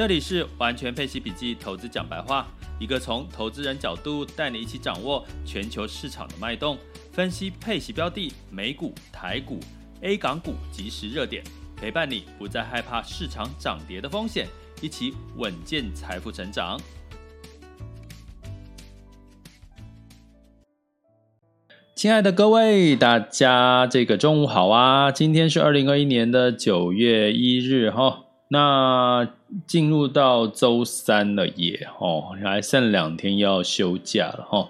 这里是完全配息笔记投资讲白话，一个从投资人角度带你一起掌握全球市场的脉动，分析配息标的、美股、台股、A 港股即时热点，陪伴你不再害怕市场涨跌的风险，一起稳健财富成长。亲爱的各位，大家这个中午好啊！今天是二零二一年的九月一日哈。那进入到周三了耶，哦，还剩两天要休假了哈。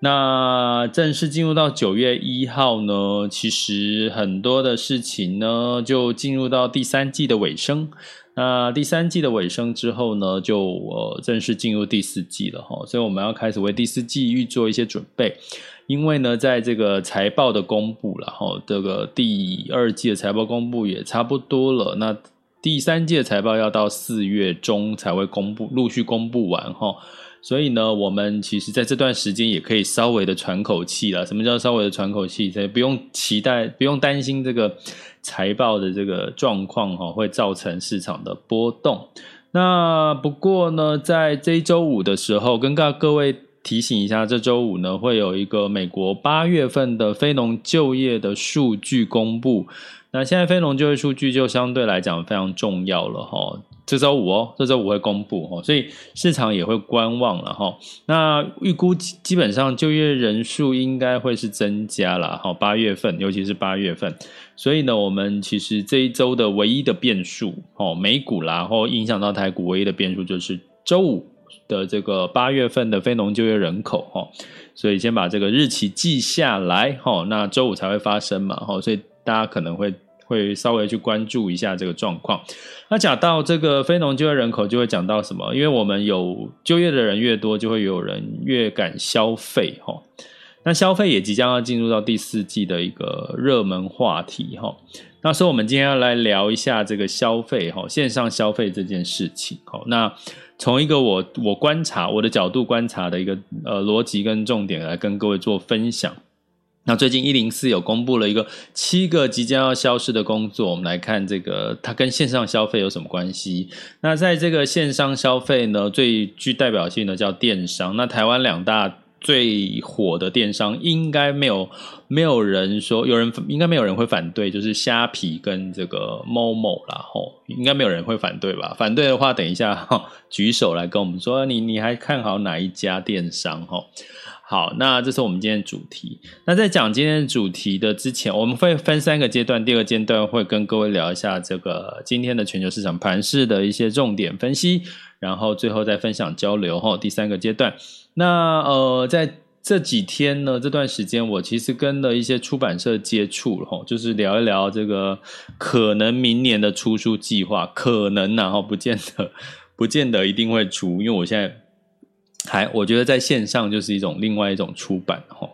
那正式进入到九月一号呢，其实很多的事情呢，就进入到第三季的尾声。那第三季的尾声之后呢，就呃正式进入第四季了哈。所以我们要开始为第四季预做一些准备，因为呢，在这个财报的公布了哈，这个第二季的财报公布也差不多了。那第三季的财报要到四月中才会公布，陆续公布完哈，所以呢，我们其实在这段时间也可以稍微的喘口气了。什么叫稍微的喘口气？所以不用期待，不用担心这个财报的这个状况哈，会造成市场的波动。那不过呢，在这一周五的时候，跟各各位提醒一下，这周五呢会有一个美国八月份的非农就业的数据公布。那现在非农就业数据就相对来讲非常重要了哈，这周五哦，这周五会公布哦，所以市场也会观望了哈。那预估基本上就业人数应该会是增加了哈，八月份尤其是八月份，所以呢，我们其实这一周的唯一的变数哦，美股啦，然后影响到台股唯一的变数就是周五的这个八月份的非农就业人口哈，所以先把这个日期记下来哈，那周五才会发生嘛哈，所以大家可能会。会稍微去关注一下这个状况。那讲到这个非农就业人口，就会讲到什么？因为我们有就业的人越多，就会有人越敢消费哈。那消费也即将要进入到第四季的一个热门话题哈。那所以，我们今天要来聊一下这个消费哈，线上消费这件事情哈。那从一个我我观察我的角度观察的一个呃逻辑跟重点来跟各位做分享。那最近一零四有公布了一个七个即将要消失的工作，我们来看这个它跟线上消费有什么关系？那在这个线上消费呢，最具代表性的叫电商。那台湾两大最火的电商，应该没有没有人说有人应该没有人会反对，就是虾皮跟这个 Momo 啦，吼，应该没有人会反对吧？反对的话，等一下，举手来跟我们说，你你还看好哪一家电商？吼。好，那这是我们今天的主题。那在讲今天的主题的之前，我们会分三个阶段。第二个阶段会跟各位聊一下这个今天的全球市场盘势的一些重点分析，然后最后再分享交流。哈，第三个阶段。那呃，在这几天呢，这段时间我其实跟了一些出版社接触，哈，就是聊一聊这个可能明年的出书计划，可能然后不见得，不见得一定会出，因为我现在。还，我觉得在线上就是一种另外一种出版哈。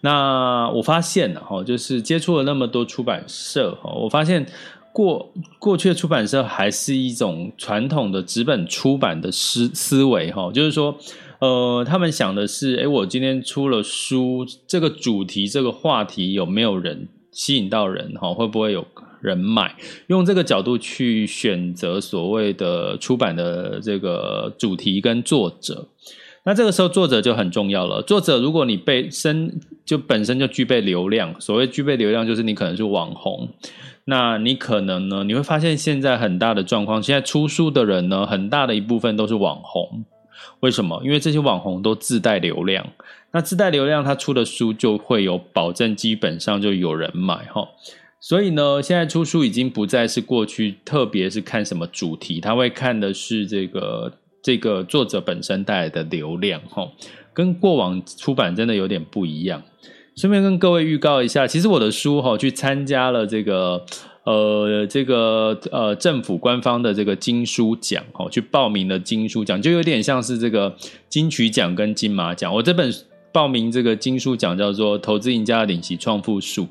那我发现哈，就是接触了那么多出版社哈，我发现过过去的出版社还是一种传统的纸本出版的思思维哈，就是说，呃，他们想的是，诶，我今天出了书，这个主题这个话题有没有人吸引到人哈？会不会有人买？用这个角度去选择所谓的出版的这个主题跟作者。那这个时候作者就很重要了。作者如果你被身就本身就具备流量，所谓具备流量就是你可能是网红，那你可能呢，你会发现现在很大的状况，现在出书的人呢，很大的一部分都是网红。为什么？因为这些网红都自带流量，那自带流量，他出的书就会有保证，基本上就有人买哈。所以呢，现在出书已经不再是过去，特别是看什么主题，他会看的是这个。这个作者本身带来的流量，哈，跟过往出版真的有点不一样。顺便跟各位预告一下，其实我的书哈、去参加了这个呃这个呃政府官方的这个金书奖哈、哦，去报名了金书奖，就有点像是这个金曲奖跟金马奖。我这本报名这个金书奖叫做《投资赢家的领息创富术》。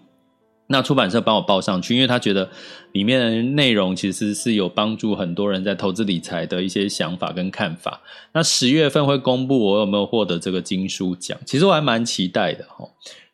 那出版社帮我报上去，因为他觉得里面的内容其实是有帮助很多人在投资理财的一些想法跟看法。那十月份会公布我有没有获得这个金书奖，其实我还蛮期待的哈，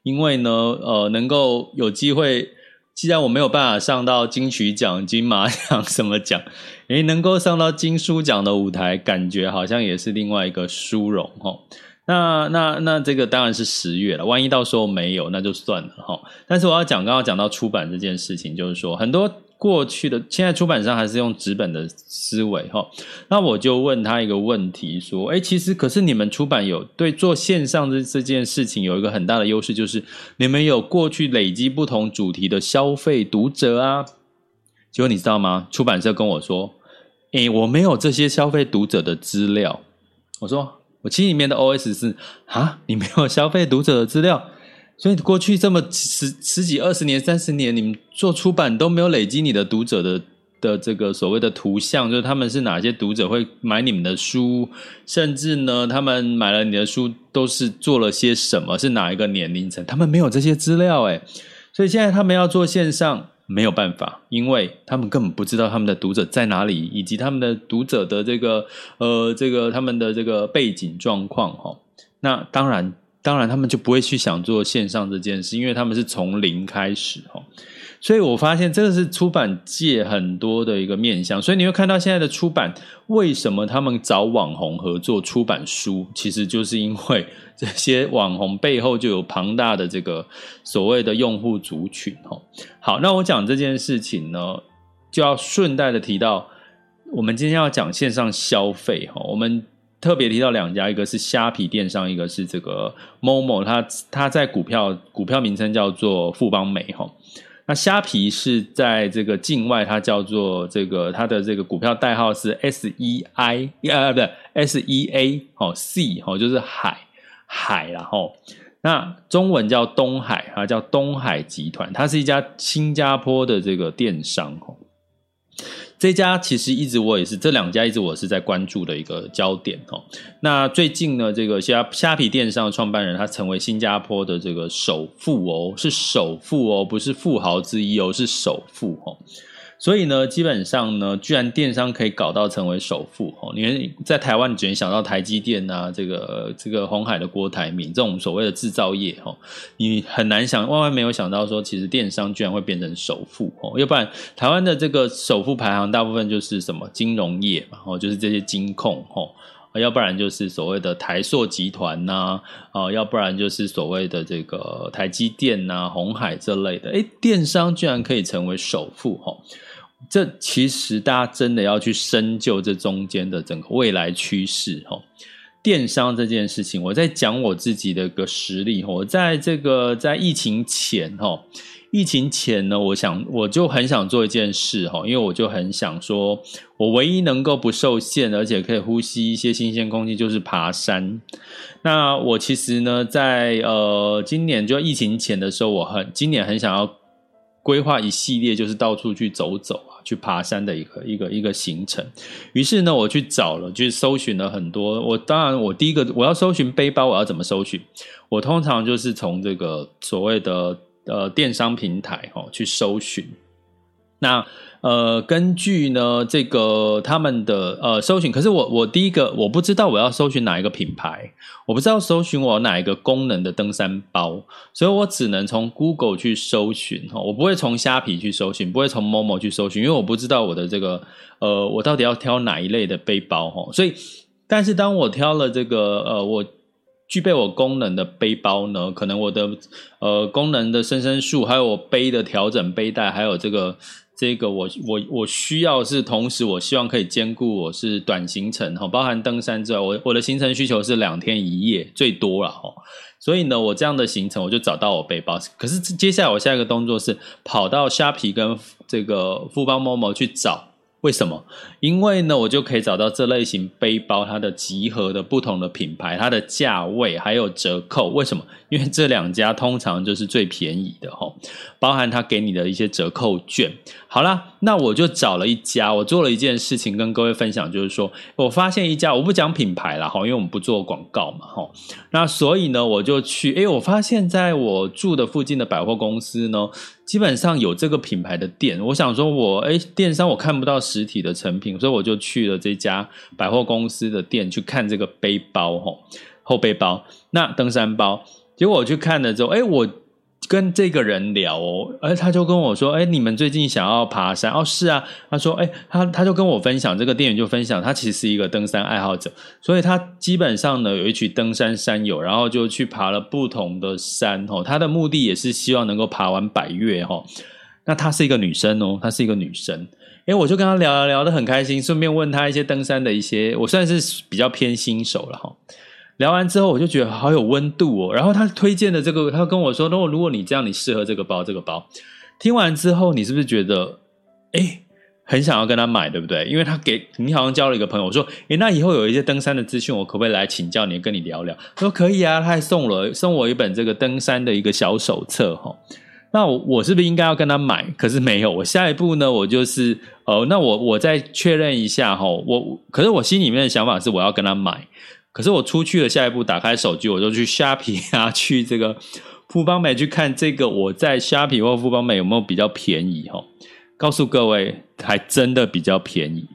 因为呢，呃，能够有机会，既然我没有办法上到金曲奖、金马 奖什么奖，诶，能够上到金书奖的舞台，感觉好像也是另外一个殊荣哈。那那那这个当然是十月了，万一到时候没有，那就算了哈。但是我要讲，刚刚讲到出版这件事情，就是说很多过去的现在出版商还是用纸本的思维哈。那我就问他一个问题，说：哎，其实可是你们出版有对做线上这这件事情有一个很大的优势，就是你们有过去累积不同主题的消费读者啊。结果你知道吗？出版社跟我说：哎，我没有这些消费读者的资料。我说。我心里面的 OS 是啊，你没有消费读者的资料，所以过去这么十十几、二十年、三十年，你们做出版都没有累积你的读者的的这个所谓的图像，就是他们是哪些读者会买你们的书，甚至呢，他们买了你的书都是做了些什么，是哪一个年龄层，他们没有这些资料诶，所以现在他们要做线上。没有办法，因为他们根本不知道他们的读者在哪里，以及他们的读者的这个呃，这个他们的这个背景状况哈。那当然，当然他们就不会去想做线上这件事，因为他们是从零开始哈。所以我发现这个是出版界很多的一个面向，所以你会看到现在的出版，为什么他们找网红合作出版书，其实就是因为这些网红背后就有庞大的这个所谓的用户族群。好，那我讲这件事情呢，就要顺带的提到，我们今天要讲线上消费哈，我们特别提到两家，一个是虾皮电商，一个是这个 Momo，它它在股票股票名称叫做富邦美哈。那虾皮是在这个境外，它叫做这个它的这个股票代号是 S E I 呃不对 S E A 哦 C 哦就是海海然后那中文叫东海啊叫东海集团，它是一家新加坡的这个电商哦。这家其实一直我也是这两家一直我是在关注的一个焦点哦。那最近呢，这个虾虾皮电商创办人他成为新加坡的这个首富哦，是首富哦，不是富豪之一哦，是首富哦。所以呢，基本上呢，居然电商可以搞到成为首富哦！你们在台湾，你只能想到台积电啊，这个这个红海的郭台铭这种所谓的制造业哦，你很难想，万万没有想到说，其实电商居然会变成首富哦！要不然，台湾的这个首富排行大部分就是什么金融业嘛，哦，就是这些金控哦，要不然就是所谓的台塑集团呐，啊，要不然就是所谓的这个台积电呐、红海这类的，诶，电商居然可以成为首富哦！这其实大家真的要去深究这中间的整个未来趋势哈。电商这件事情，我在讲我自己的一个实例。我在这个在疫情前哈，疫情前呢，我想我就很想做一件事哈，因为我就很想说，我唯一能够不受限，而且可以呼吸一些新鲜空气，就是爬山。那我其实呢，在呃今年就疫情前的时候，我很今年很想要规划一系列，就是到处去走走啊。去爬山的一个一个一个行程，于是呢，我去找了，去搜寻了很多。我当然，我第一个我要搜寻背包，我要怎么搜寻？我通常就是从这个所谓的呃电商平台哦去搜寻。那呃，根据呢这个他们的呃搜寻，可是我我第一个我不知道我要搜寻哪一个品牌，我不知道搜寻我哪一个功能的登山包，所以我只能从 Google 去搜寻哈，我不会从虾皮去搜寻，不会从 Momo 去搜寻，因为我不知道我的这个呃我到底要挑哪一类的背包哈，所以但是当我挑了这个呃我具备我功能的背包呢，可能我的呃功能的伸伸束，还有我背的调整背带，还有这个。这个我我我需要是同时，我希望可以兼顾我是短行程哈，包含登山之外，我我的行程需求是两天一夜最多了哈，所以呢，我这样的行程我就找到我背包。可是接下来我下一个动作是跑到虾皮跟这个富邦 Momo 去找，为什么？因为呢，我就可以找到这类型背包它的集合的不同的品牌，它的价位还有折扣。为什么？因为这两家通常就是最便宜的齁，包含它给你的一些折扣券。好啦，那我就找了一家，我做了一件事情跟各位分享，就是说我发现一家，我不讲品牌啦齁，因为我们不做广告嘛齁。那所以呢，我就去，诶，我发现在我住的附近的百货公司呢。基本上有这个品牌的店，我想说我，我诶电商我看不到实体的成品，所以我就去了这家百货公司的店去看这个背包，吼，后背包，那登山包，结果我去看了之后，诶我。跟这个人聊哦，哎，他就跟我说，哎，你们最近想要爬山？哦，是啊。他说，哎，他他就跟我分享，这个店员就分享，他其实是一个登山爱好者，所以他基本上呢有一群登山山友，然后就去爬了不同的山哦。他的目的也是希望能够爬完百岳哈。那她是一个女生哦，她是一个女生。哎，我就跟他聊聊得很开心，顺便问他一些登山的一些，我算是比较偏新手了哈。聊完之后，我就觉得好有温度哦。然后他推荐的这个，他跟我说：“如果如果你这样，你适合这个包，这个包。”听完之后，你是不是觉得，哎，很想要跟他买，对不对？因为他给你好像交了一个朋友，我说：“哎，那以后有一些登山的资讯，我可不可以来请教你，跟你聊聊？”他说：“可以啊。”他还送了送我一本这个登山的一个小手册哈。那我我是不是应该要跟他买？可是没有。我下一步呢，我就是哦，那我我再确认一下哈。我可是我心里面的想法是，我要跟他买。可是我出去了，下一步打开手机，我就去虾皮啊，去这个富邦美去看这个，我在虾皮或富邦美有没有比较便宜？哈，告诉各位，还真的比较便宜。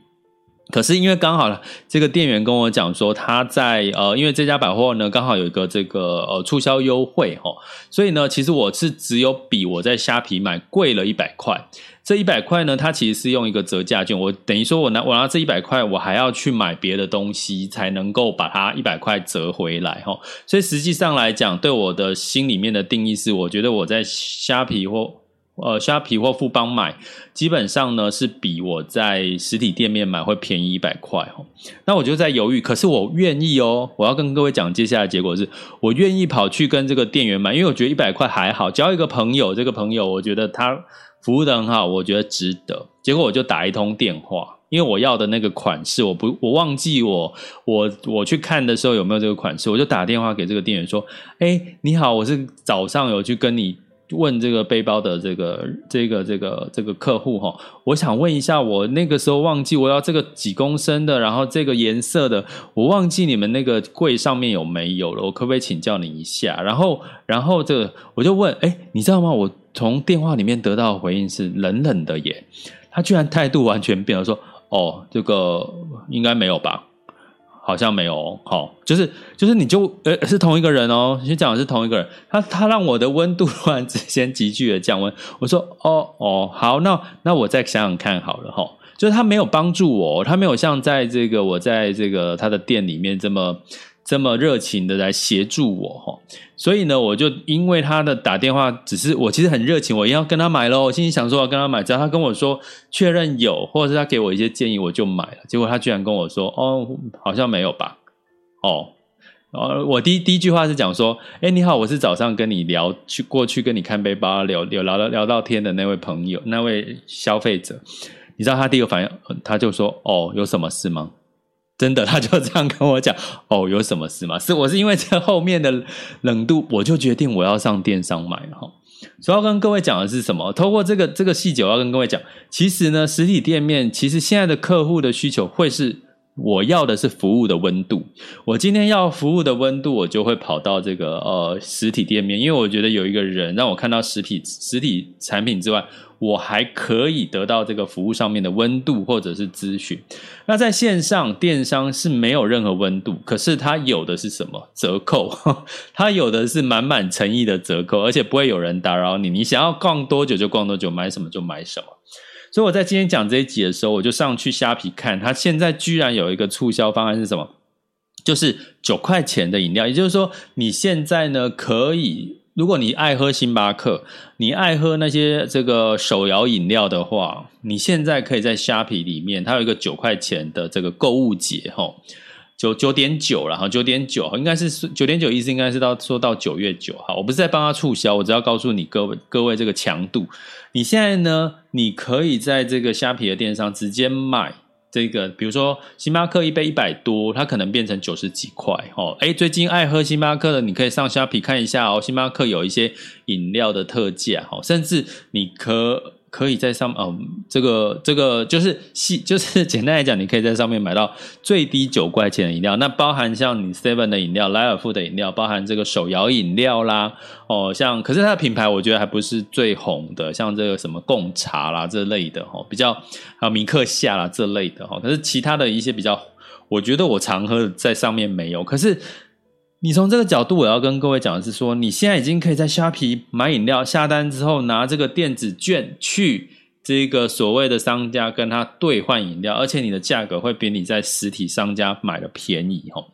可是因为刚好了，这个店员跟我讲说他在呃，因为这家百货呢刚好有一个这个呃促销优惠哈，所以呢，其实我是只有比我在虾皮买贵了一百块。这一百块呢，它其实是用一个折价券，我等于说我拿我拿这一百块，我还要去买别的东西才能够把它一百块折回来哈。所以实际上来讲，对我的心里面的定义是，我觉得我在虾皮或呃，虾皮或富邦买，基本上呢是比我在实体店面买会便宜一百块哦。那我就在犹豫，可是我愿意哦。我要跟各位讲，接下来结果是我愿意跑去跟这个店员买，因为我觉得一百块还好，交一个朋友，这个朋友我觉得他服务的很好，我觉得值得。结果我就打一通电话，因为我要的那个款式，我不我忘记我我我去看的时候有没有这个款式，我就打电话给这个店员说：“哎，你好，我是早上有去跟你。”问这个背包的这个这个这个这个客户哈，我想问一下，我那个时候忘记我要这个几公升的，然后这个颜色的，我忘记你们那个柜上面有没有了，我可不可以请教你一下？然后然后这个我就问，哎，你知道吗？我从电话里面得到的回应是冷冷的耶，他居然态度完全变了，说，哦，这个应该没有吧。好像没有，好，就是就是你就呃是同一个人哦，先讲的是同一个人，他他让我的温度突然之间急剧的降温，我说哦哦好，那那我再想想看好了哈，就是他没有帮助我，他没有像在这个我在这个他的店里面这么。这么热情的来协助我哈，所以呢，我就因为他的打电话，只是我其实很热情，我一定要跟他买喽。我心里想说要跟他买，只要他跟我说确认有，或者是他给我一些建议，我就买了。结果他居然跟我说：“哦，好像没有吧？”哦，呃，我第第一句话是讲说：“哎，你好，我是早上跟你聊去过去跟你看背包聊聊聊聊到天的那位朋友，那位消费者。”你知道他第一个反应，他就说：“哦，有什么事吗？”真的，他就这样跟我讲 哦，有什么事吗？是我是因为这后面的冷度，我就决定我要上电商买了哈。所要跟各位讲的是什么？透过这个这个细节，我要跟各位讲，其实呢，实体店面其实现在的客户的需求会是。我要的是服务的温度，我今天要服务的温度，我就会跑到这个呃实体店面，因为我觉得有一个人让我看到实体实体产品之外，我还可以得到这个服务上面的温度或者是咨询。那在线上电商是没有任何温度，可是它有的是什么？折扣，它有的是满满诚意的折扣，而且不会有人打扰你，你想要逛多久就逛多久，买什么就买什么。所以我在今天讲这一集的时候，我就上去虾皮看，它现在居然有一个促销方案是什么？就是九块钱的饮料，也就是说，你现在呢可以，如果你爱喝星巴克，你爱喝那些这个手摇饮料的话，你现在可以在虾皮里面，它有一个九块钱的这个购物节，吼。九九点九了哈，九点九应该是九点九意思应该是到说到九月九号，我不是在帮他促销，我只要告诉你各位各位这个强度。你现在呢，你可以在这个虾皮的电商直接买。这个，比如说星巴克一杯一百多，它可能变成九十几块哦。哎，最近爱喝星巴克的，你可以上虾皮看一下哦。星巴克有一些饮料的特价哦，甚至你可。可以在上嗯，这个这个就是细，就是简单来讲，你可以在上面买到最低九块钱的饮料。那包含像你 Seven 的饮料、莱尔富的饮料，包含这个手摇饮料啦，哦，像可是它的品牌我觉得还不是最红的，像这个什么贡茶啦这类的哦，比较还有米克夏啦这类的哈。可是其他的一些比较，我觉得我常喝在上面没有，可是。你从这个角度，我要跟各位讲的是说，你现在已经可以在虾皮买饮料，下单之后拿这个电子券去这个所谓的商家跟他兑换饮料，而且你的价格会比你在实体商家买的便宜哦。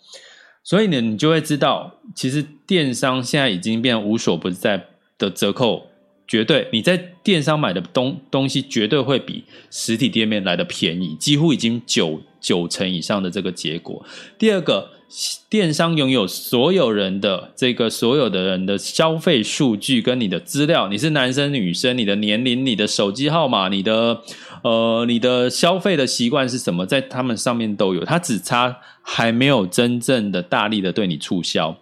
所以呢，你就会知道，其实电商现在已经变无所不在的折扣，绝对你在电商买的东东西绝对会比实体店面来的便宜，几乎已经九九成以上的这个结果。第二个。电商拥有所有人的这个所有的人的消费数据跟你的资料，你是男生女生，你的年龄、你的手机号码、你的呃你的消费的习惯是什么，在他们上面都有。他只差还没有真正的大力的对你促销。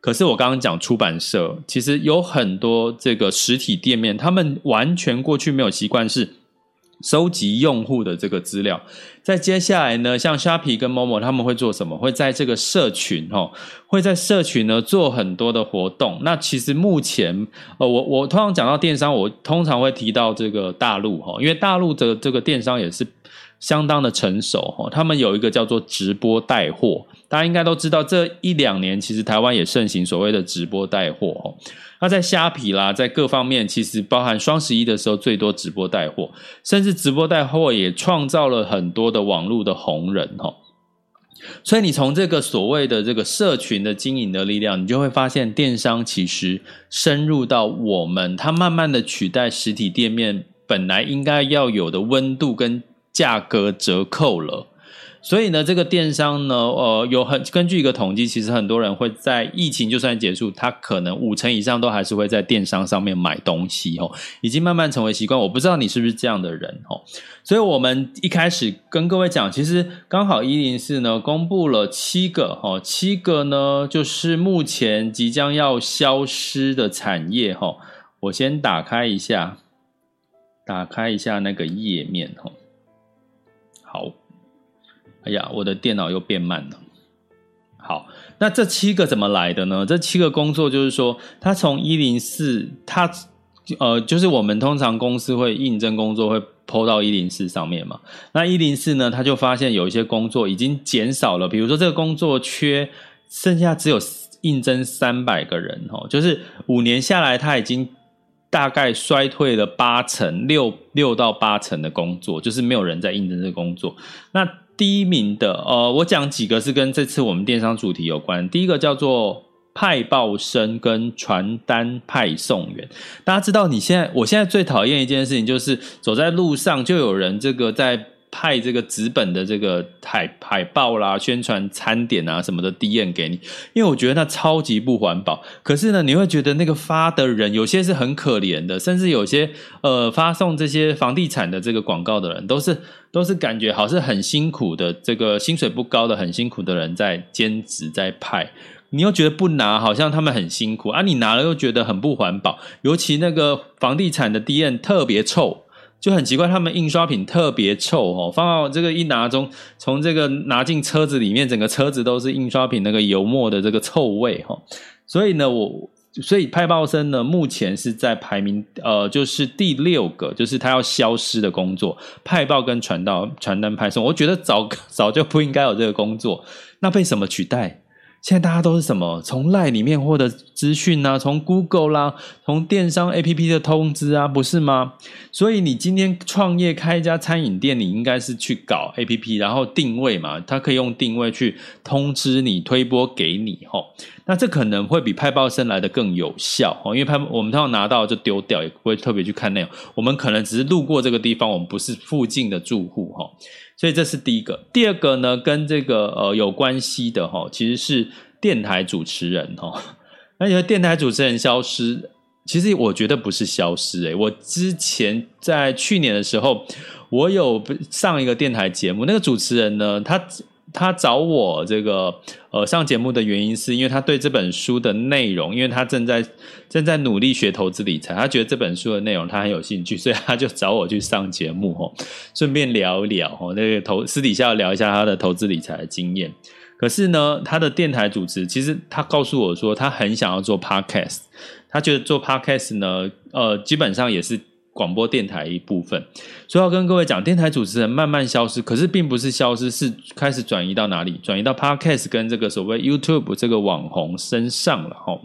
可是我刚刚讲出版社，其实有很多这个实体店面，他们完全过去没有习惯是。收集用户的这个资料，在接下来呢，像虾皮跟 Momo 他们会做什么？会在这个社群哦，会在社群呢做很多的活动。那其实目前，呃，我我通常讲到电商，我通常会提到这个大陆哈，因为大陆的这个电商也是相当的成熟哈，他们有一个叫做直播带货，大家应该都知道，这一两年其实台湾也盛行所谓的直播带货哦。那在虾皮啦，在各方面，其实包含双十一的时候，最多直播带货，甚至直播带货也创造了很多的网络的红人哈。所以你从这个所谓的这个社群的经营的力量，你就会发现电商其实深入到我们，它慢慢的取代实体店面本来应该要有的温度跟价格折扣了。所以呢，这个电商呢，呃，有很根据一个统计，其实很多人会在疫情就算结束，他可能五成以上都还是会在电商上面买东西哦，已经慢慢成为习惯。我不知道你是不是这样的人哦。所以我们一开始跟各位讲，其实刚好一零四呢公布了七个哦，七个呢就是目前即将要消失的产业哈。我先打开一下，打开一下那个页面哈，好。哎呀，我的电脑又变慢了。好，那这七个怎么来的呢？这七个工作就是说，他从一零四，他呃，就是我们通常公司会应征工作会 po 到一零四上面嘛。那一零四呢，他就发现有一些工作已经减少了，比如说这个工作缺，剩下只有应征三百个人哦，就是五年下来，他已经大概衰退了八成，六六到八成的工作，就是没有人在应征这个工作。那第一名的，呃，我讲几个是跟这次我们电商主题有关。第一个叫做派报生跟传单派送员。大家知道，你现在，我现在最讨厌一件事情就是走在路上就有人这个在。派这个纸本的这个海海报啦，宣传餐点啊什么的 DM 给你，因为我觉得那超级不环保。可是呢，你会觉得那个发的人有些是很可怜的，甚至有些呃发送这些房地产的这个广告的人，都是都是感觉好像是很辛苦的，这个薪水不高的很辛苦的人在兼职在派。你又觉得不拿，好像他们很辛苦啊，你拿了又觉得很不环保。尤其那个房地产的 DM 特别臭。就很奇怪，他们印刷品特别臭哦，放到这个一拿中，从这个拿进车子里面，整个车子都是印刷品那个油墨的这个臭味哈。所以呢，我所以派报生呢，目前是在排名呃，就是第六个，就是他要消失的工作，派报跟传到传单派送。我觉得早早就不应该有这个工作，那被什么取代？现在大家都是什么？从 LINE 里面获得资讯啊，从 Google 啦，从电商 APP 的通知啊，不是吗？所以你今天创业开一家餐饮店，你应该是去搞 APP，然后定位嘛，它可以用定位去通知你、推播给你，吼。那这可能会比派报生来的更有效，哦，因为派我们通常拿到就丢掉，也不会特别去看内容。我们可能只是路过这个地方，我们不是附近的住户，哈。所以这是第一个。第二个呢，跟这个呃有关系的哈，其实是电台主持人哈。那你说电台主持人消失，其实我觉得不是消失诶。我之前在去年的时候，我有上一个电台节目，那个主持人呢，他他找我这个呃上节目的原因，是因为他对这本书的内容，因为他正在正在努力学投资理财，他觉得这本书的内容他很有兴趣，所以他就找我去上节目哦，顺便聊一聊哦，那个投私底下聊一下他的投资理财的经验。可是呢，他的电台主持，其实他告诉我说，他很想要做 podcast，他觉得做 podcast 呢，呃，基本上也是。广播电台一部分，所以要跟各位讲，电台主持人慢慢消失，可是并不是消失，是开始转移到哪里？转移到 Podcast 跟这个所谓 YouTube 这个网红身上了哈。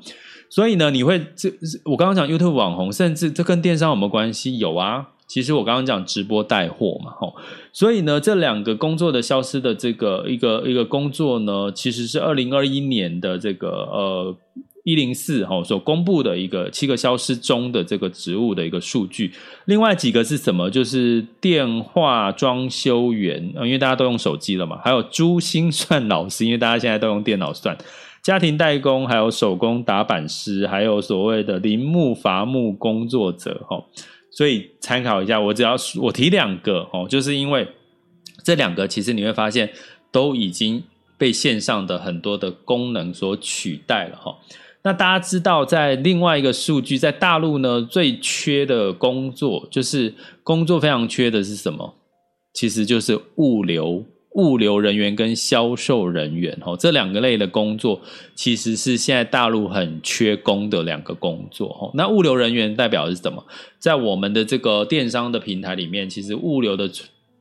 所以呢，你会这我刚刚讲 YouTube 网红，甚至这跟电商有没有关系？有啊，其实我刚刚讲直播带货嘛，吼。所以呢，这两个工作的消失的这个一个一个工作呢，其实是二零二一年的这个呃。一零四哈所公布的一个七个消失中的这个职务的一个数据，另外几个是什么？就是电话装修员，因为大家都用手机了嘛，还有珠心算 老师，因为大家现在都用电脑算，家庭代工，还有手工打板师，还有所谓的林木伐木工作者哈。所以参考一下，我只要我提两个哦，就是因为这两个其实你会发现都已经被线上的很多的功能所取代了哈。那大家知道，在另外一个数据，在大陆呢，最缺的工作就是工作非常缺的是什么？其实就是物流、物流人员跟销售人员哦，这两个类的工作其实是现在大陆很缺工的两个工作哦。那物流人员代表的是什么？在我们的这个电商的平台里面，其实物流的。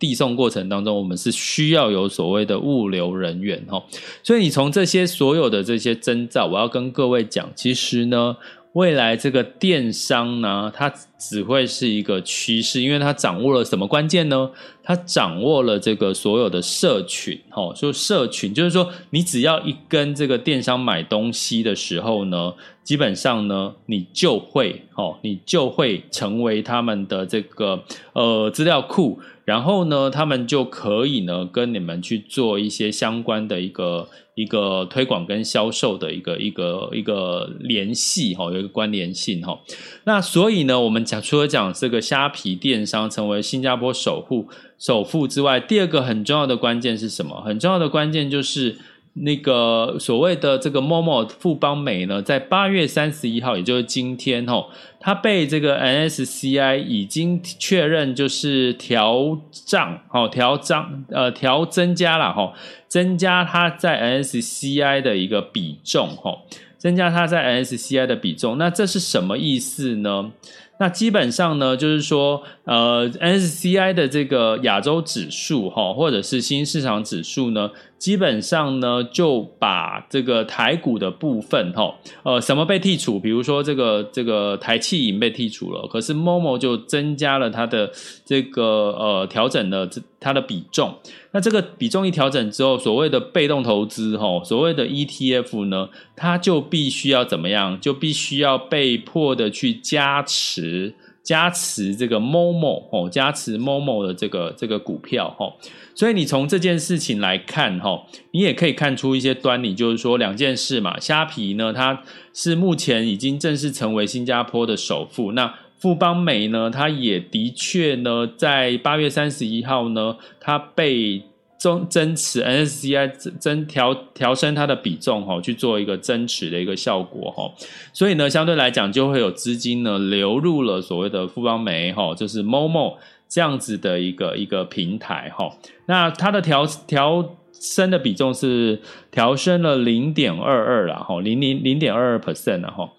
递送过程当中，我们是需要有所谓的物流人员哈，所以你从这些所有的这些征兆，我要跟各位讲，其实呢，未来这个电商呢，它只会是一个趋势，因为它掌握了什么关键呢？它掌握了这个所有的社群，哈，就社群，就是说，你只要一跟这个电商买东西的时候呢，基本上呢，你就会，哦，你就会成为他们的这个呃资料库。然后呢，他们就可以呢跟你们去做一些相关的一个一个推广跟销售的一个一个一个联系哈，有一个关联性哈。那所以呢，我们讲除了讲这个虾皮电商成为新加坡首富首富之外，第二个很重要的关键是什么？很重要的关键就是。那个所谓的这个 Momo 富邦美呢，在八月三十一号，也就是今天吼，它被这个 N S C I 已经确认就是调涨，哦，调涨，呃，调增加了哈，增加它在 N S C I 的一个比重，吼，增加它在 N S C I 的比重，那这是什么意思呢？那基本上呢，就是说，呃 N S C I 的这个亚洲指数哈，或者是新市场指数呢。基本上呢，就把这个台股的部分，哈，呃，什么被剔除？比如说这个这个台企银被剔除了，可是 Momo 就增加了它的这个呃调整了它的比重。那这个比重一调整之后，所谓的被动投资，哈，所谓的 ETF 呢，它就必须要怎么样？就必须要被迫的去加持。加持这个 Momo 哦，加持 Momo 的这个这个股票哈，所以你从这件事情来看哈，你也可以看出一些端倪，就是说两件事嘛。虾皮呢，它是目前已经正式成为新加坡的首富。那富邦美呢，它也的确呢，在八月三十一号呢，它被。增增持 NSCI 增调调升它的比重哈，去做一个增持的一个效果哈，所以呢，相对来讲就会有资金呢流入了所谓的富邦媒哈，就是 Momo 这样子的一个一个平台哈。那它的调调升的比重是调升了零点二二啦哈，零零零点二二 percent 哈。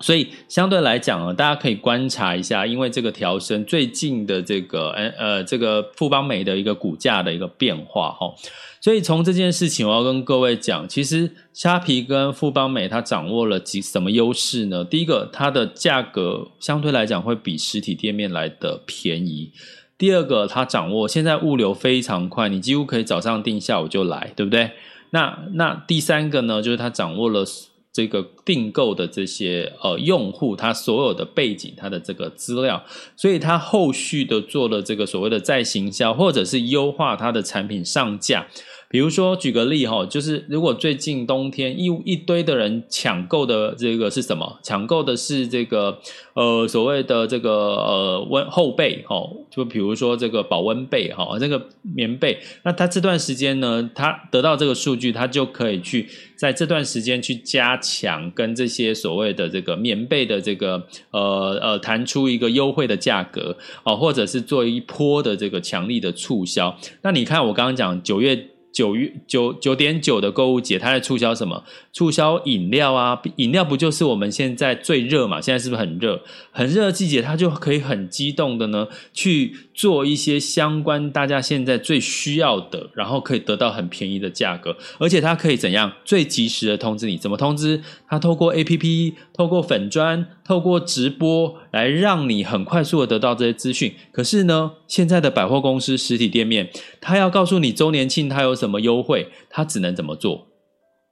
所以相对来讲呢，大家可以观察一下，因为这个调升最近的这个呃呃这个富邦美的一个股价的一个变化哈。所以从这件事情，我要跟各位讲，其实虾皮跟富邦美它掌握了几什么优势呢？第一个，它的价格相对来讲会比实体店面来的便宜；第二个，它掌握现在物流非常快，你几乎可以早上订，下午就来，对不对？那那第三个呢，就是它掌握了。这个订购的这些呃用户，他所有的背景，他的这个资料，所以他后续的做了这个所谓的再行销，或者是优化他的产品上架。比如说，举个例哈，就是如果最近冬天一一堆的人抢购的这个是什么？抢购的是这个呃所谓的这个呃温厚被哈，就比如说这个保温被哈，这个棉被。那他这段时间呢，他得到这个数据，他就可以去在这段时间去加强跟这些所谓的这个棉被的这个呃呃谈出一个优惠的价格哦，或者是做一波的这个强力的促销。那你看我刚刚讲九月。九月九九点九的购物节，它在促销什么？促销饮料啊，饮料不就是我们现在最热嘛？现在是不是很热？很热的季节，它就可以很激动的呢，去做一些相关大家现在最需要的，然后可以得到很便宜的价格，而且它可以怎样？最及时的通知你，怎么通知？它透过 APP，透过粉砖，透过直播，来让你很快速的得到这些资讯。可是呢，现在的百货公司实体店面，它要告诉你周年庆它有什么优惠，它只能怎么做？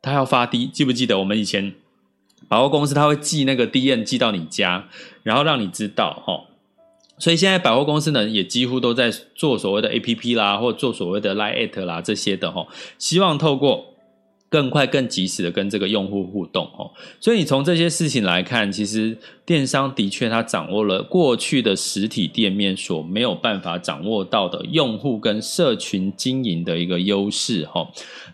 他要发 D，记不记得我们以前百货公司他会寄那个 D N 寄到你家，然后让你知道哈。所以现在百货公司呢也几乎都在做所谓的 APP 啦，或做所谓的 Line@ 啦这些的哈，希望透过。更快、更及时的跟这个用户互动哦，所以你从这些事情来看，其实电商的确它掌握了过去的实体店面所没有办法掌握到的用户跟社群经营的一个优势哈。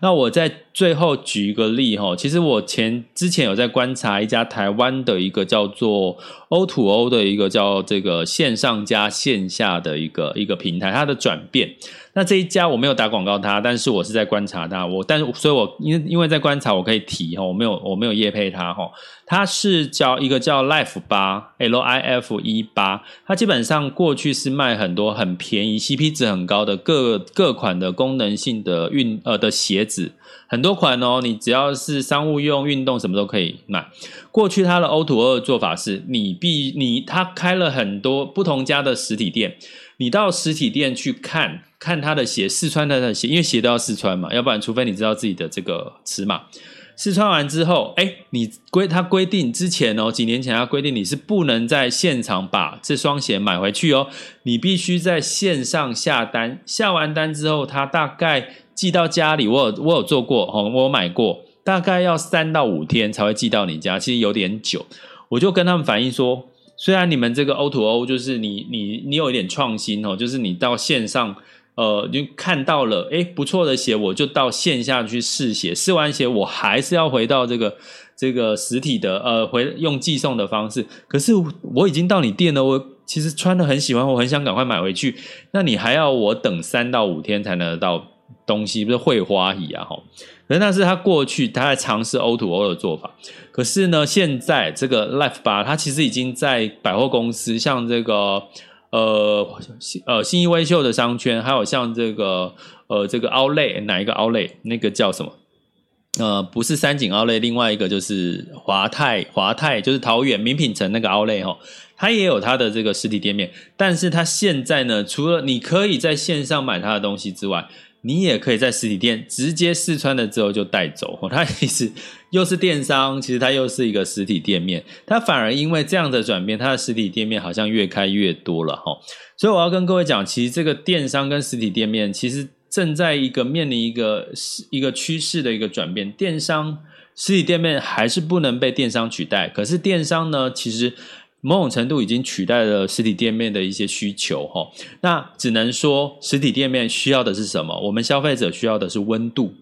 那我在最后举一个例哈，其实我前之前有在观察一家台湾的一个叫做 O2O 的一个叫这个线上加线下的一个一个平台，它的转变。那这一家我没有打广告它，但是我是在观察它。我但是所以我，我因因为在观察，我可以提哈，我没有我没有业配它哈。它是叫一个叫 Life 八 L I F E 八，它基本上过去是卖很多很便宜、CP 值很高的各各款的功能性的运呃的鞋子，很多款哦。你只要是商务用、运动什么都可以买。过去它的 O2O 的做法是你必你它开了很多不同家的实体店。你到实体店去看看他的鞋，试穿他的鞋，因为鞋都要试穿嘛，要不然除非你知道自己的这个尺码。试穿完之后，哎，你规他规定之前哦，几年前他规定你是不能在现场把这双鞋买回去哦，你必须在线上下单，下完单之后，他大概寄到家里。我有我有做过哦，我有买过，大概要三到五天才会寄到你家，其实有点久。我就跟他们反映说。虽然你们这个 O to O 就是你你你有一点创新哦，就是你到线上呃就看到了诶不错的鞋，我就到线下去试鞋，试完鞋我还是要回到这个这个实体的呃回用寄送的方式。可是我已经到你店了，我其实穿得很喜欢，我很想赶快买回去，那你还要我等三到五天才能得到东西，不是会花一啊哈？可是那是他过去他在尝试 O to O 的做法。可是呢，现在这个 Life 八，它其实已经在百货公司，像这个呃呃新一微秀的商圈，还有像这个呃这个 ole 哪一个 ole 那个叫什么？呃，不是三井奥莱另外一个就是华泰华泰，就是桃园名品城那个奥莱哈，它也有它的这个实体店面。但是它现在呢，除了你可以在线上买它的东西之外，你也可以在实体店直接试穿了之后就带走。它其实又是电商，其实它又是一个实体店面。它反而因为这样的转变，它的实体店面好像越开越多了哈。所以我要跟各位讲，其实这个电商跟实体店面其实正在一个面临一个是一个趋势的一个转变。电商实体店面还是不能被电商取代，可是电商呢，其实。某种程度已经取代了实体店面的一些需求，哈，那只能说实体店面需要的是什么？我们消费者需要的是温度，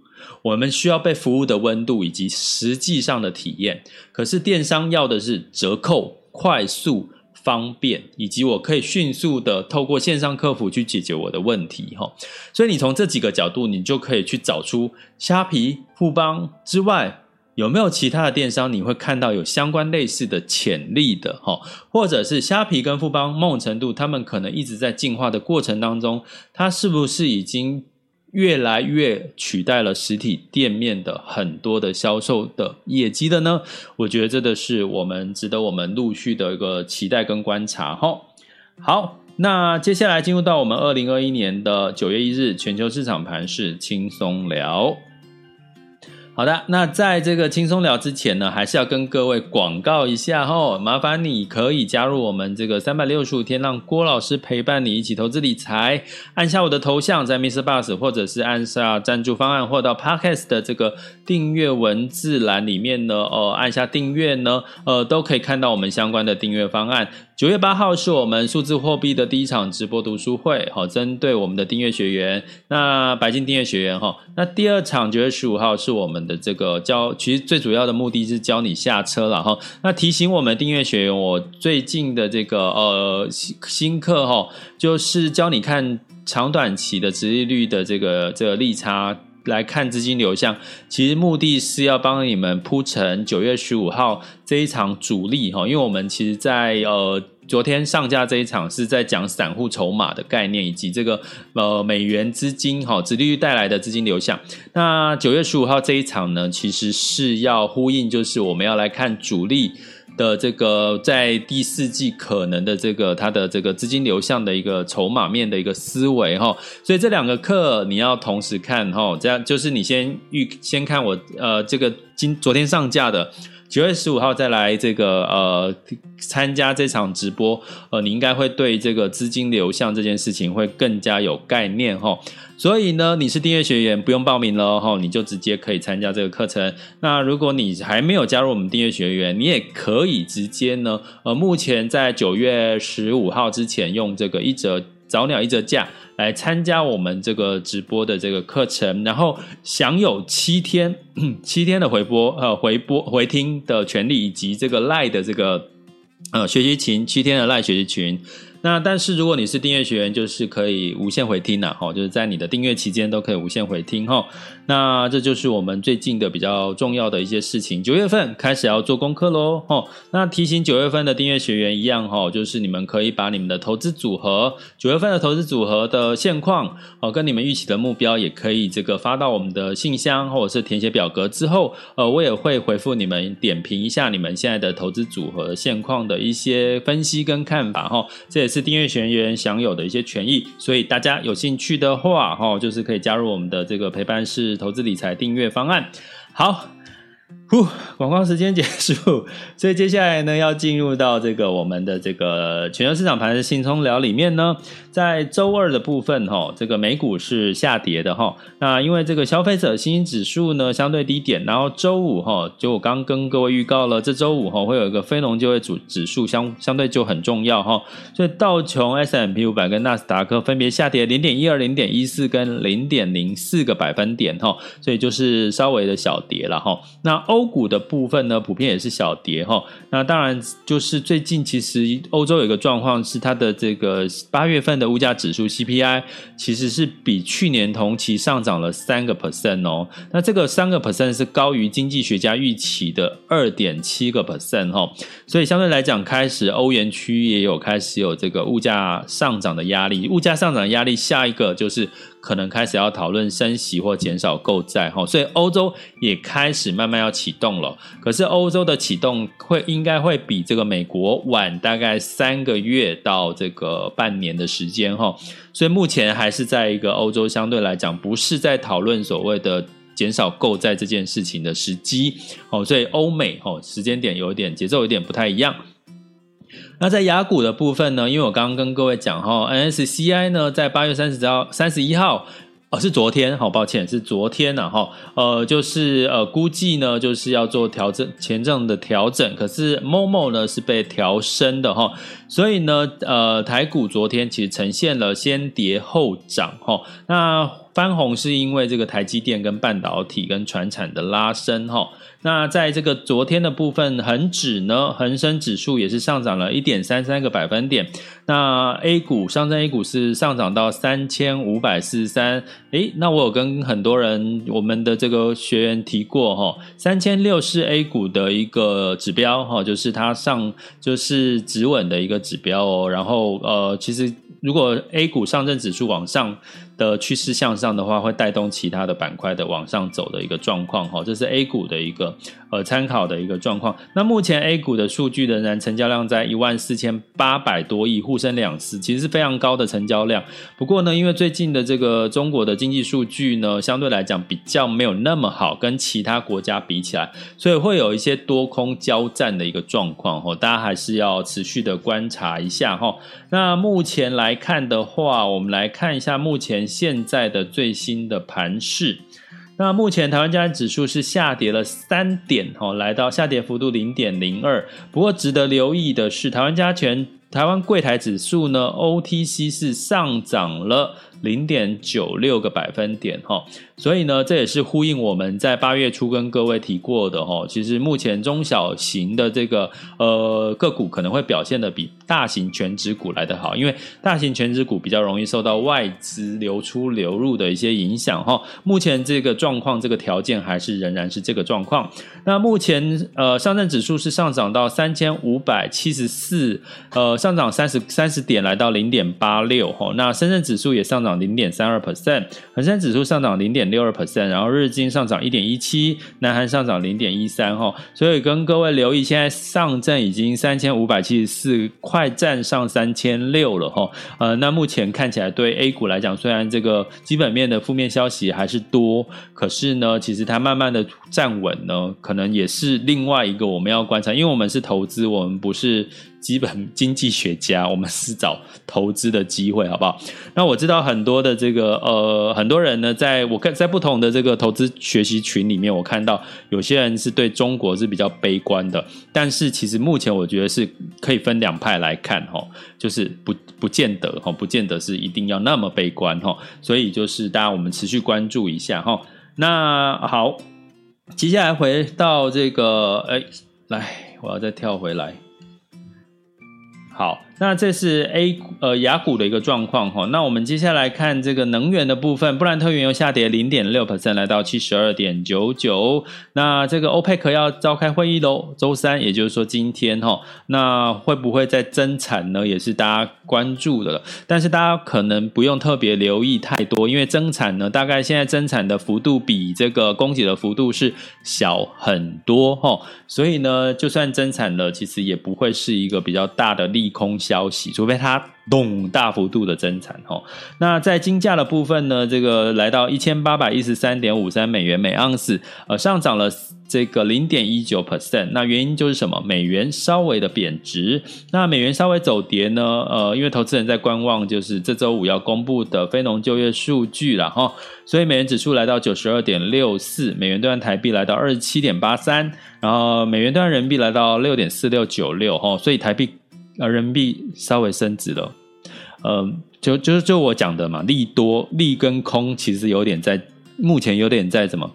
我们需要被服务的温度以及实际上的体验。可是电商要的是折扣、快速、方便，以及我可以迅速的透过线上客服去解决我的问题，哈。所以你从这几个角度，你就可以去找出虾皮、富邦之外。有没有其他的电商你会看到有相关类似的潜力的哈？或者是虾皮跟富邦某种程度，他们可能一直在进化的过程当中，它是不是已经越来越取代了实体店面的很多的销售的业绩的呢？我觉得这个是我们值得我们陆续的一个期待跟观察哈。好，那接下来进入到我们二零二一年的九月一日全球市场盘势轻松聊。好的，那在这个轻松聊之前呢，还是要跟各位广告一下哈，麻烦你可以加入我们这个三百六十五天，让郭老师陪伴你一起投资理财。按下我的头像，在 MixerBox，或者是按下赞助方案，或到 Podcast 的这个订阅文字栏里面呢，哦，按下订阅呢，呃，都可以看到我们相关的订阅方案。九月八号是我们数字货币的第一场直播读书会，好，针对我们的订阅学员，那白金订阅学员哈，那第二场九月十五号是我们的这个教，其实最主要的目的是教你下车了哈，那提醒我们订阅学员，我最近的这个呃新新课哈，就是教你看长短期的殖利率的这个这个利差。来看资金流向，其实目的是要帮你们铺成九月十五号这一场主力哈，因为我们其实在呃昨天上架这一场是在讲散户筹码的概念以及这个呃美元资金哈，殖利率带来的资金流向。那九月十五号这一场呢，其实是要呼应，就是我们要来看主力。的这个在第四季可能的这个它的这个资金流向的一个筹码面的一个思维哈，所以这两个课你要同时看哈，这样就是你先预先看我呃这个今昨天上架的。九月十五号再来这个呃参加这场直播，呃，你应该会对这个资金流向这件事情会更加有概念哈。所以呢，你是订阅学员不用报名了哈，你就直接可以参加这个课程。那如果你还没有加入我们订阅学员，你也可以直接呢，呃，目前在九月十五号之前用这个一折。早鸟一折价来参加我们这个直播的这个课程，然后享有七天 七天的回播呃回播回听的权利，以及这个赖的这个呃学习群七天的赖学习群。那但是如果你是订阅学员，就是可以无限回听了哈，就是在你的订阅期间都可以无限回听哈。那这就是我们最近的比较重要的一些事情。九月份开始要做功课喽哈。那提醒九月份的订阅学员一样哈，就是你们可以把你们的投资组合，九月份的投资组合的现况哦，跟你们预期的目标，也可以这个发到我们的信箱，或者是填写表格之后，呃，我也会回复你们点评一下你们现在的投资组合现况的一些分析跟看法哈。这也是订阅学员享有的一些权益，所以大家有兴趣的话，哈，就是可以加入我们的这个陪伴式投资理财订阅方案。好。呼，广告时间结束，所以接下来呢，要进入到这个我们的这个全球市场盘的轻松聊里面呢，在周二的部分哈，这个美股是下跌的哈，那因为这个消费者信心指数呢相对低点，然后周五哈，就我刚跟各位预告了，这周五哈会有一个非农就业指指数相相对就很重要哈，所以道琼 s m p 五百跟纳斯达克分别下跌零点一二、零点一四跟零点零四个百分点哈，所以就是稍微的小跌了哈，那欧。欧股的部分呢，普遍也是小跌哈。那当然，就是最近其实欧洲有一个状况是，它的这个八月份的物价指数 CPI 其实是比去年同期上涨了三个 percent 哦。那这个三个 percent 是高于经济学家预期的二点七个 percent 哈。所以相对来讲，开始欧元区也有开始有这个物价上涨的压力。物价上涨的压力，下一个就是。可能开始要讨论升息或减少购债哈，所以欧洲也开始慢慢要启动了。可是欧洲的启动会应该会比这个美国晚大概三个月到这个半年的时间哈，所以目前还是在一个欧洲相对来讲不是在讨论所谓的减少购债这件事情的时机哦，所以欧美哦时间点有点节奏有点不太一样。那在雅股的部分呢？因为我刚刚跟各位讲哈，NSCI 呢在八月三十号、三十一号，哦是昨天，好抱歉是昨天呐哈，呃就是呃估计呢就是要做调整前阵的调整，可是 Momo 呢是被调升的哈，所以呢呃台股昨天其实呈现了先跌后涨哈，那。翻红是因为这个台积电跟半导体跟船产的拉升哈。那在这个昨天的部分，恒指呢，恒生指数也是上涨了一点三三个百分点。那 A 股上证 A 股是上涨到三千五百四十三。诶，那我有跟很多人，我们的这个学员提过哈，三千六是 A 股的一个指标哈，就是它上就是止稳的一个指标哦。然后呃，其实如果 A 股上证指数往上。的趋势向上的话，会带动其他的板块的往上走的一个状况哈，这是 A 股的一个呃参考的一个状况。那目前 A 股的数据仍然成交量在一万四千八百多亿，沪深两市其实是非常高的成交量。不过呢，因为最近的这个中国的经济数据呢，相对来讲比较没有那么好，跟其他国家比起来，所以会有一些多空交战的一个状况哈，大家还是要持续的观察一下哈。那目前来看的话，我们来看一下目前。现在的最新的盘势，那目前台湾加权指数是下跌了三点，哦，来到下跌幅度零点零二。不过值得留意的是，台湾加权、台湾柜台指数呢，OTC 是上涨了零点九六个百分点，哈。所以呢，这也是呼应我们在八月初跟各位提过的哈。其实目前中小型的这个呃个股可能会表现的比大型全值股来得好，因为大型全值股比较容易受到外资流出流入的一些影响哈。目前这个状况，这个条件还是仍然是这个状况。那目前呃上证指数是上涨到三千五百七十四，呃上涨三十三十点，来到零点八六哈。那深圳指数也上涨零点三二 percent，恒生指数上涨零点。六二 percent，然后日经上涨一点一七，南韩上涨零点一三哈，所以跟各位留意，现在上证已经三千五百七十四，快站上三千六了哈。呃，那目前看起来对 A 股来讲，虽然这个基本面的负面消息还是多，可是呢，其实它慢慢的站稳呢，可能也是另外一个我们要观察，因为我们是投资，我们不是。基本经济学家，我们是找投资的机会，好不好？那我知道很多的这个呃，很多人呢，在我看在不同的这个投资学习群里面，我看到有些人是对中国是比较悲观的，但是其实目前我觉得是可以分两派来看哈，就是不不见得哈，不见得是一定要那么悲观哈，所以就是大家我们持续关注一下哈。那好，接下来回到这个哎，来，我要再跳回来。好，那这是 A 呃雅股的一个状况哈。那我们接下来看这个能源的部分，布兰特原油下跌零点六 percent，来到七十二点九九。那这个 OPEC 要召开会议喽，周三，也就是说今天哈。那会不会再增产呢？也是大家关注的了。但是大家可能不用特别留意太多，因为增产呢，大概现在增产的幅度比这个供给的幅度是小很多哈。所以呢，就算增产了，其实也不会是一个比较大的利空消息，除非它动大幅度的增产哈。那在金价的部分呢，这个来到一千八百一十三点五三美元每盎司，呃，上涨了这个零点一九 percent。那原因就是什么？美元稍微的贬值。那美元稍微走跌呢？呃，因为投资人在观望，就是这周五要公布的非农就业数据了哈。所以美元指数来到九十二点六四，美元兑换台币来到二十七点八三，然后美元兑换人民币来到六点四六九六哈。所以台币。呃，人民币稍微升值了，呃，就就就我讲的嘛，利多利跟空其实有点在。目前有点在怎么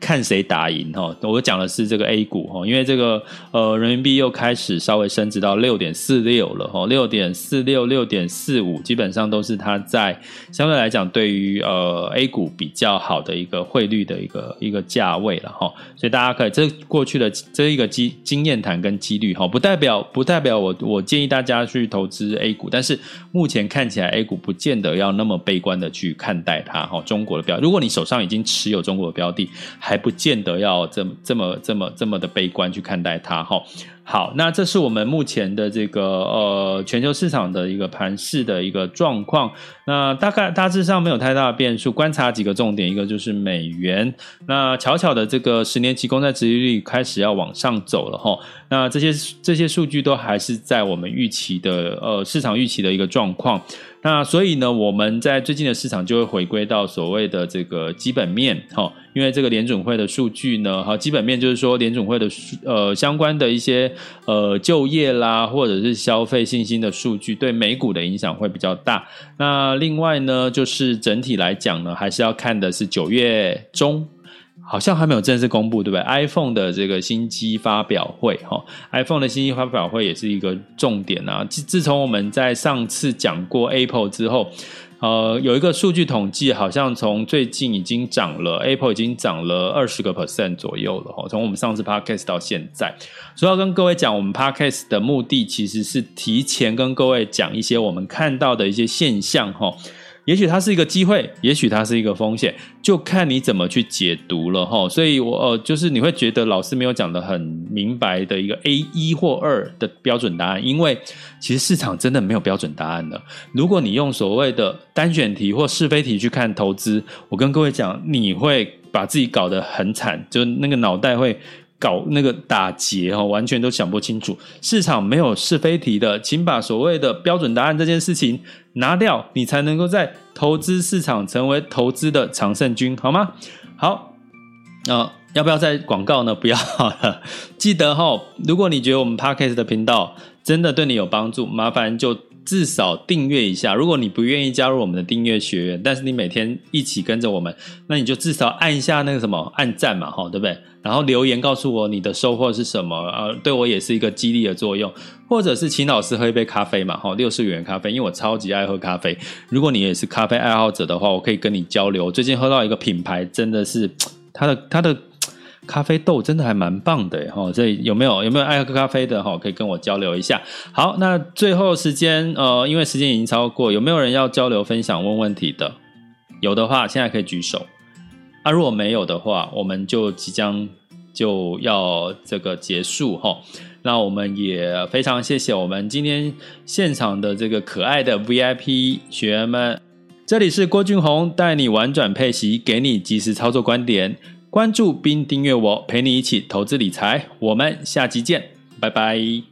看谁打赢哈？我讲的是这个 A 股哈，因为这个呃人民币又开始稍微升值到六点四六了哈，六点四六、六点四五，基本上都是它在相对来讲对于呃 A 股比较好的一个汇率的一个一个价位了哈。所以大家可以这过去的这一个经经验谈跟几率哈，不代表不代表我我建议大家去投资 A 股，但是目前看起来 A 股不见得要那么悲观的去看待它哈。中国的标，如果你手上已经持有中国的标的，还不见得要这么这么这么这么的悲观去看待它哈。好，那这是我们目前的这个呃全球市场的一个盘势的一个状况。那大概大致上没有太大的变数，观察几个重点，一个就是美元。那巧巧的这个十年期公债殖利率开始要往上走了哈。那这些这些数据都还是在我们预期的呃市场预期的一个状况。那所以呢，我们在最近的市场就会回归到所谓的这个基本面，哈，因为这个联准会的数据呢，好，基本面就是说联准会的呃相关的一些呃就业啦，或者是消费信心的数据，对美股的影响会比较大。那另外呢，就是整体来讲呢，还是要看的是九月中。好像还没有正式公布，对不对？iPhone 的这个新机发表会，哈，iPhone 的新机发表会也是一个重点啊。自自从我们在上次讲过 Apple 之后，呃，有一个数据统计，好像从最近已经涨了，Apple 已经涨了二十个 percent 左右了，哈。从我们上次 Podcast 到现在，所要跟各位讲，我们 Podcast 的目的其实是提前跟各位讲一些我们看到的一些现象，哈。也许它是一个机会，也许它是一个风险，就看你怎么去解读了哈。所以我呃，就是你会觉得老师没有讲得很明白的一个 A 一或二的标准答案，因为其实市场真的没有标准答案的。如果你用所谓的单选题或是非题去看投资，我跟各位讲，你会把自己搞得很惨，就那个脑袋会。搞那个打结哈，完全都想不清楚。市场没有是非题的，请把所谓的标准答案这件事情拿掉，你才能够在投资市场成为投资的常胜军，好吗？好，那、要不要再广告呢？不要了。记得哈，如果你觉得我们 Podcast 的频道真的对你有帮助，麻烦就。至少订阅一下，如果你不愿意加入我们的订阅学员，但是你每天一起跟着我们，那你就至少按一下那个什么按赞嘛，哈，对不对？然后留言告诉我你的收获是什么，呃，对我也是一个激励的作用，或者是请老师喝一杯咖啡嘛，哈，六十元咖啡，因为我超级爱喝咖啡。如果你也是咖啡爱好者的话，我可以跟你交流。最近喝到一个品牌，真的是它的它的。咖啡豆真的还蛮棒的哈，这有没有有没有爱喝咖啡的哈？可以跟我交流一下。好，那最后时间呃，因为时间已经超过，有没有人要交流分享问问题的？有的话，现在可以举手。啊，如果没有的话，我们就即将就要这个结束哈。那我们也非常谢谢我们今天现场的这个可爱的 VIP 学员们。这里是郭俊宏带你玩转配息，给你即时操作观点。关注并订阅我，陪你一起投资理财。我们下期见，拜拜。